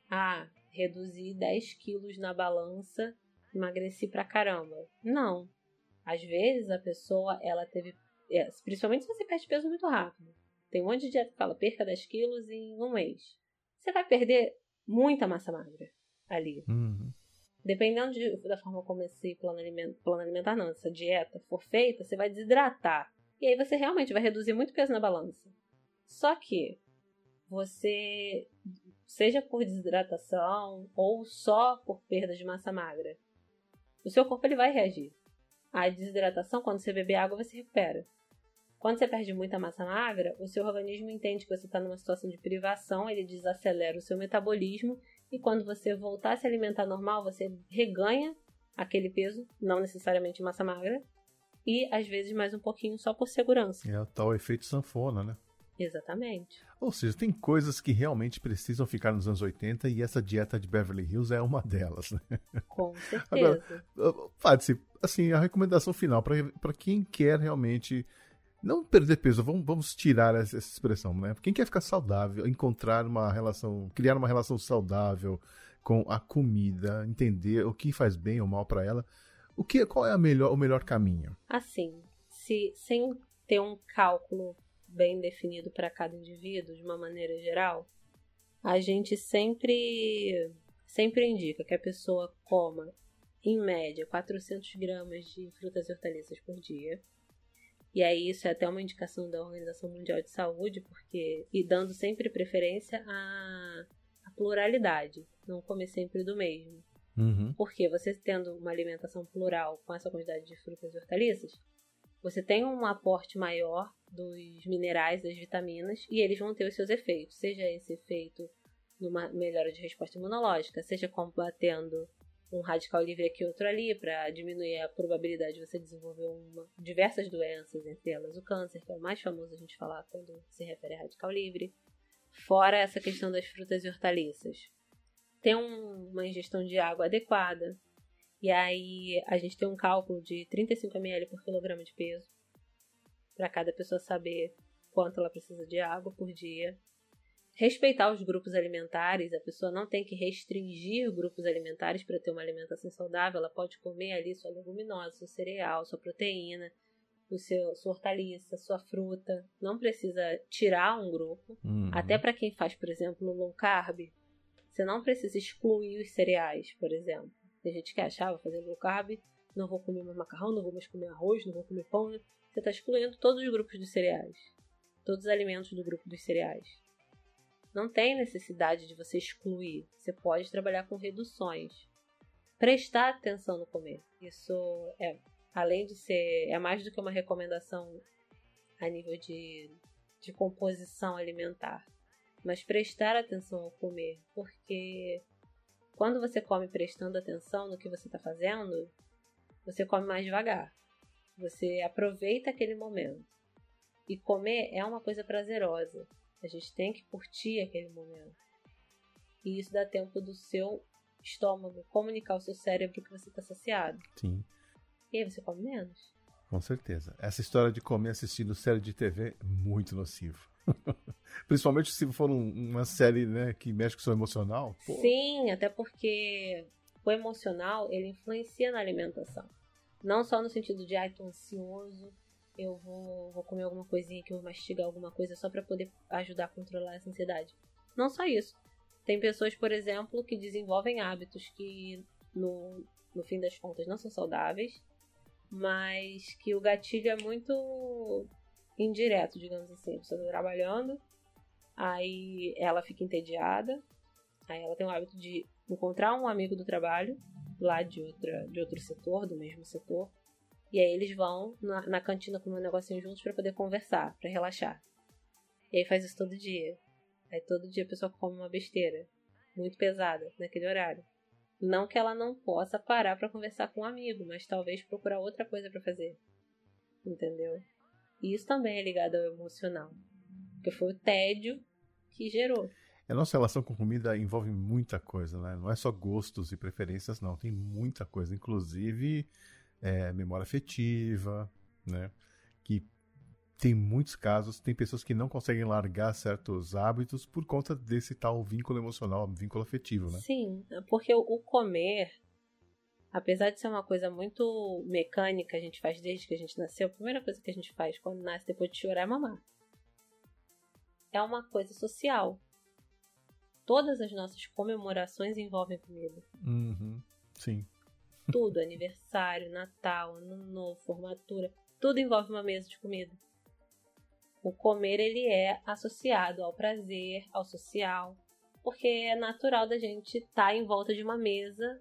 Ah, reduzi 10 quilos na balança, emagreci pra caramba. Não. Às vezes a pessoa, ela teve. É, principalmente se você perde peso muito rápido. Tem um monte de dieta que fala perca 10 quilos em um mês. Você vai perder muita massa magra ali. Uhum. Dependendo de, da forma como esse plano alimentar, plano alimentar, não, essa dieta for feita, você vai desidratar. E aí você realmente vai reduzir muito peso na balança. Só que você, seja por desidratação ou só por perda de massa magra, o seu corpo ele vai reagir. A desidratação, quando você beber água, você recupera. Quando você perde muita massa magra, o seu organismo entende que você está numa situação de privação, ele desacelera o seu metabolismo e quando você voltar a se alimentar normal, você reganha aquele peso, não necessariamente massa magra, e às vezes mais um pouquinho só por segurança. É o tal efeito sanfona, né? Exatamente. Ou seja, tem coisas que realmente precisam ficar nos anos 80 e essa dieta de Beverly Hills é uma delas, né? Com certeza. Agora, Fádice, assim, a recomendação final para quem quer realmente não perder peso, vamos, vamos tirar essa, essa, expressão, né? Quem quer ficar saudável, encontrar uma relação, criar uma relação saudável com a comida, entender o que faz bem ou mal para ela, o que, qual é melhor, o melhor caminho? Assim, se sem ter um cálculo bem definido para cada indivíduo, de uma maneira geral, a gente sempre sempre indica que a pessoa coma em média 400 gramas de frutas e hortaliças por dia e aí isso é até uma indicação da Organização Mundial de Saúde, porque e dando sempre preferência à, à pluralidade, não comer sempre do mesmo. Uhum. Porque você tendo uma alimentação plural com essa quantidade de frutas e hortaliças, você tem um aporte maior dos minerais, das vitaminas, e eles vão ter os seus efeitos, seja esse efeito numa melhora de resposta imunológica, seja combatendo um radical livre aqui outro ali para diminuir a probabilidade de você desenvolver uma, diversas doenças, entre elas o câncer, que é o mais famoso a gente falar quando se refere a radical livre. Fora essa questão das frutas e hortaliças. Tem um, uma ingestão de água adequada. E aí a gente tem um cálculo de 35 ml por quilograma de peso para cada pessoa saber quanto ela precisa de água por dia respeitar os grupos alimentares, a pessoa não tem que restringir grupos alimentares para ter uma alimentação saudável, ela pode comer ali sua leguminosa, seu cereal, sua proteína, o seu, sua hortaliça, sua fruta, não precisa tirar um grupo. Uhum. Até para quem faz, por exemplo, low carb, você não precisa excluir os cereais, por exemplo. Tem gente que achava fazer low carb, não vou comer mais macarrão, não vou mais comer arroz, não vou comer pão. Você está excluindo todos os grupos dos cereais, todos os alimentos do grupo dos cereais. Não tem necessidade de você excluir. Você pode trabalhar com reduções. Prestar atenção no comer. Isso é, além de ser, é mais do que uma recomendação a nível de, de composição alimentar. Mas prestar atenção ao comer. Porque quando você come prestando atenção no que você está fazendo, você come mais devagar. Você aproveita aquele momento. E comer é uma coisa prazerosa. A gente tem que curtir aquele momento. E isso dá tempo do seu estômago comunicar ao seu cérebro que você está saciado. Sim. E aí você come menos. Com certeza. Essa história de comer assistindo série de TV é muito nocivo. Principalmente se for um, uma série né, que mexe com o seu emocional. Pô. Sim, até porque o emocional ele influencia na alimentação. Não só no sentido de, ai, tô ansioso, eu vou, vou comer alguma coisinha que eu vou mastigar alguma coisa só para poder ajudar a controlar essa ansiedade. Não só isso. Tem pessoas, por exemplo, que desenvolvem hábitos que no, no fim das contas não são saudáveis, mas que o gatilho é muito indireto, digamos assim. A pessoa tá trabalhando, aí ela fica entediada, aí ela tem o hábito de encontrar um amigo do trabalho, lá de, outra, de outro setor, do mesmo setor, e aí eles vão na, na cantina comer um negocinho juntos para poder conversar, para relaxar. E aí faz isso todo dia. Aí todo dia a pessoa come uma besteira muito pesada naquele horário. Não que ela não possa parar para conversar com um amigo, mas talvez procurar outra coisa para fazer. Entendeu? E isso também é ligado ao emocional. Porque foi o tédio que gerou. A nossa relação com comida envolve muita coisa, né? Não é só gostos e preferências, não. Tem muita coisa. Inclusive é, memória afetiva, né? Que tem muitos casos, tem pessoas que não conseguem largar certos hábitos por conta desse tal vínculo emocional, vínculo afetivo, né? Sim, porque o comer, apesar de ser uma coisa muito mecânica, a gente faz desde que a gente nasceu, a primeira coisa que a gente faz quando nasce depois de chorar é mamar. É uma coisa social. Todas as nossas comemorações envolvem comida. Uhum, sim. Tudo, aniversário, Natal, Ano Novo, formatura, tudo envolve uma mesa de comida. O comer ele é associado ao prazer, ao social, porque é natural da gente estar tá em volta de uma mesa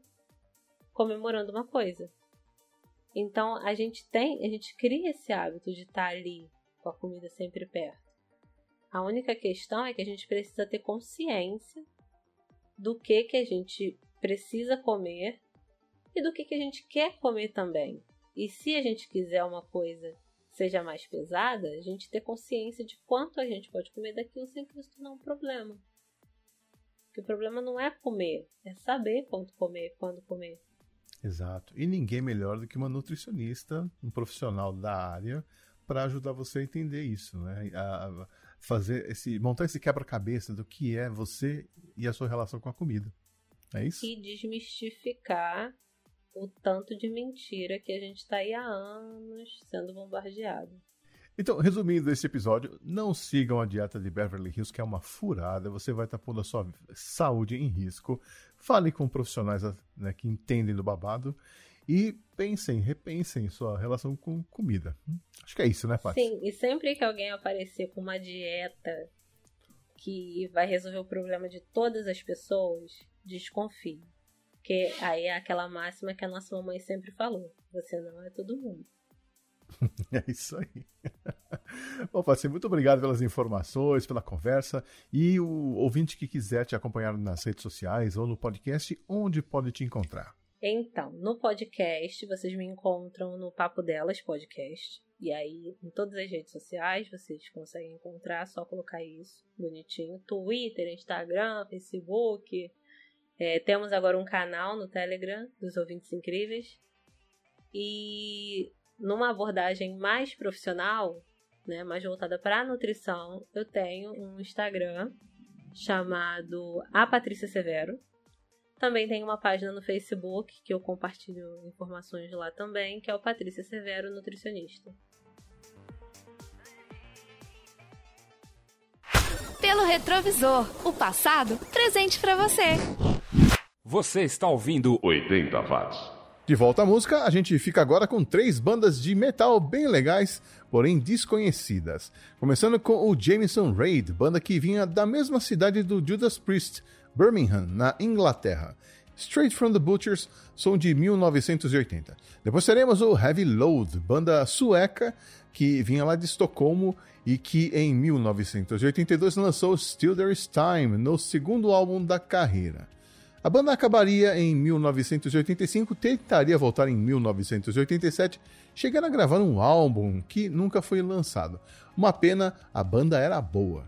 comemorando uma coisa. Então a gente tem, a gente cria esse hábito de estar ali com a comida sempre perto. A única questão é que a gente precisa ter consciência do que que a gente precisa comer e do que que a gente quer comer também. E se a gente quiser uma coisa seja mais pesada, a gente ter consciência de quanto a gente pode comer daquilo sem que isso tornar um problema. Porque o problema não é comer, é saber quanto comer, quando comer. Exato. E ninguém melhor do que uma nutricionista, um profissional da área, para ajudar você a entender isso, né? A a fazer esse, montar esse quebra-cabeça do que é você e a sua relação com a comida. É isso? E desmistificar o tanto de mentira que a gente está aí há anos sendo bombardeado. Então, resumindo esse episódio, não sigam a dieta de Beverly Hills, que é uma furada. Você vai estar pondo a sua saúde em risco. Fale com profissionais né, que entendem do babado. E pensem, repensem sua relação com comida. Acho que é isso, né, Paty? Sim, e sempre que alguém aparecer com uma dieta que vai resolver o problema de todas as pessoas, desconfie. Porque aí é aquela máxima que a nossa mamãe sempre falou: você não é todo mundo. É isso aí. Bom, Paty, muito obrigado pelas informações, pela conversa. E o ouvinte que quiser te acompanhar nas redes sociais ou no podcast, onde pode te encontrar? Então, no podcast, vocês me encontram no Papo Delas Podcast. E aí, em todas as redes sociais, vocês conseguem encontrar, só colocar isso bonitinho. Twitter, Instagram, Facebook. É, temos agora um canal no Telegram dos Ouvintes Incríveis. E numa abordagem mais profissional, né, mais voltada para a nutrição, eu tenho um Instagram chamado A Patrícia Severo. Também tem uma página no Facebook que eu compartilho informações lá também, que é o Patrícia Severo Nutricionista. Pelo retrovisor, o passado presente para você. Você está ouvindo 80 watts. De volta à música, a gente fica agora com três bandas de metal bem legais, porém desconhecidas. Começando com o Jameson Raid, banda que vinha da mesma cidade do Judas Priest, Birmingham, na Inglaterra. Straight from the Butchers, som de 1980. Depois teremos o Heavy Load, banda sueca que vinha lá de Estocolmo e que em 1982 lançou Still There Is Time, no segundo álbum da carreira. A banda acabaria em 1985, tentaria voltar em 1987, chegando a gravar um álbum que nunca foi lançado. Uma pena, a banda era boa.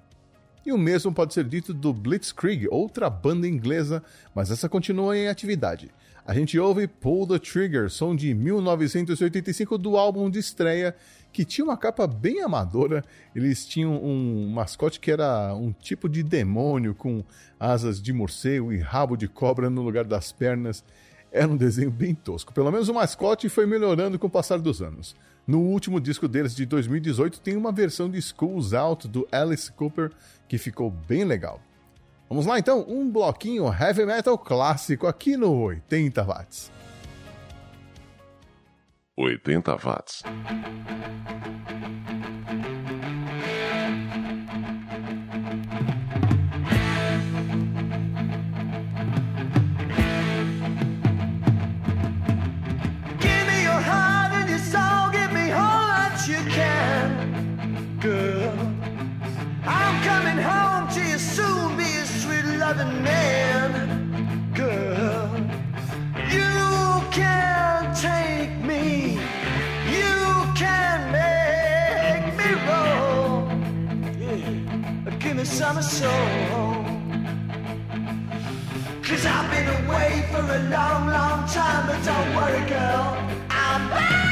E o mesmo pode ser dito do Blitzkrieg, outra banda inglesa, mas essa continua em atividade. A gente ouve Pull the Trigger, som de 1985 do álbum de estreia, que tinha uma capa bem amadora. Eles tinham um mascote que era um tipo de demônio com asas de morcego e rabo de cobra no lugar das pernas. Era um desenho bem tosco. Pelo menos o mascote foi melhorando com o passar dos anos. No último disco deles de 2018 tem uma versão de Schools Out do Alice Cooper que ficou bem legal. Vamos lá então, um bloquinho heavy metal clássico aqui no 80 watts. 80 watts. Give me your heart and Soul. Cause I've been away for a long, long time, but don't worry, girl, I'm back.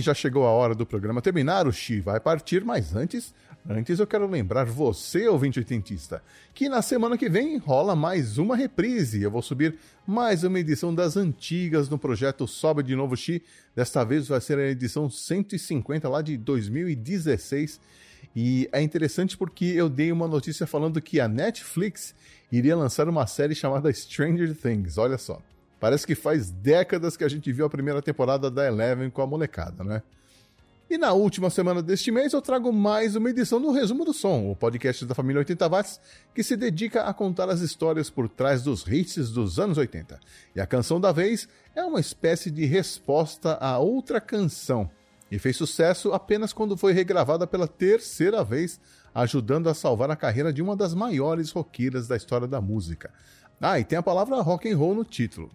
Já chegou a hora do programa terminar, o Xi vai partir, mas antes, antes eu quero lembrar você, ouvinte oitentista, que na semana que vem rola mais uma reprise. Eu vou subir mais uma edição das antigas no projeto Sobe de Novo Xi. Desta vez vai ser a edição 150 lá de 2016. E é interessante porque eu dei uma notícia falando que a Netflix iria lançar uma série chamada Stranger Things. Olha só. Parece que faz décadas que a gente viu a primeira temporada da Eleven com a molecada, né? E na última semana deste mês eu trago mais uma edição do Resumo do Som, o podcast da família 80 Watts, que se dedica a contar as histórias por trás dos hits dos anos 80. E a canção da vez é uma espécie de resposta a outra canção, e fez sucesso apenas quando foi regravada pela terceira vez, ajudando a salvar a carreira de uma das maiores roqueiras da história da música. Ah, e tem a palavra rock and roll no título.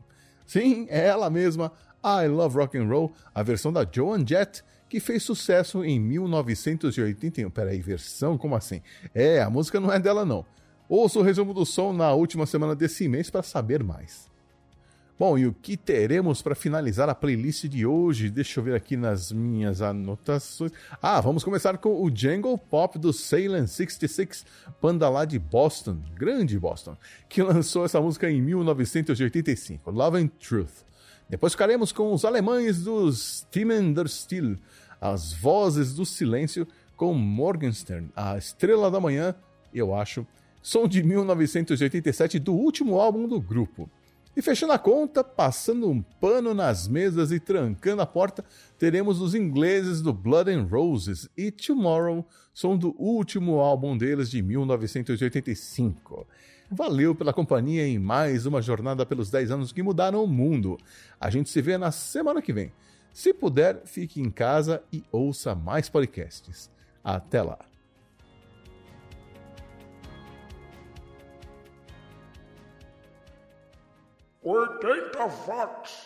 Sim, é ela mesma, I Love Rock and Roll, a versão da Joan Jett, que fez sucesso em 1981. Peraí, versão? Como assim? É, a música não é dela não. Ouça o resumo do som na última semana desse mês para saber mais. Bom, e o que teremos para finalizar a playlist de hoje? Deixa eu ver aqui nas minhas anotações. Ah, vamos começar com o Jungle Pop do Salem 66, banda lá de Boston, grande Boston, que lançou essa música em 1985, Love and Truth. Depois ficaremos com os alemães dos Stimmen Still, as vozes do silêncio, com Morgenstern, a estrela da manhã, eu acho, som de 1987 do último álbum do grupo. E fechando a conta, passando um pano nas mesas e trancando a porta, teremos os ingleses do Blood and Roses e Tomorrow, som do último álbum deles de 1985. Valeu pela companhia em mais uma jornada pelos 10 anos que mudaram o mundo. A gente se vê na semana que vem. Se puder, fique em casa e ouça mais podcasts. Até lá. We take the fox.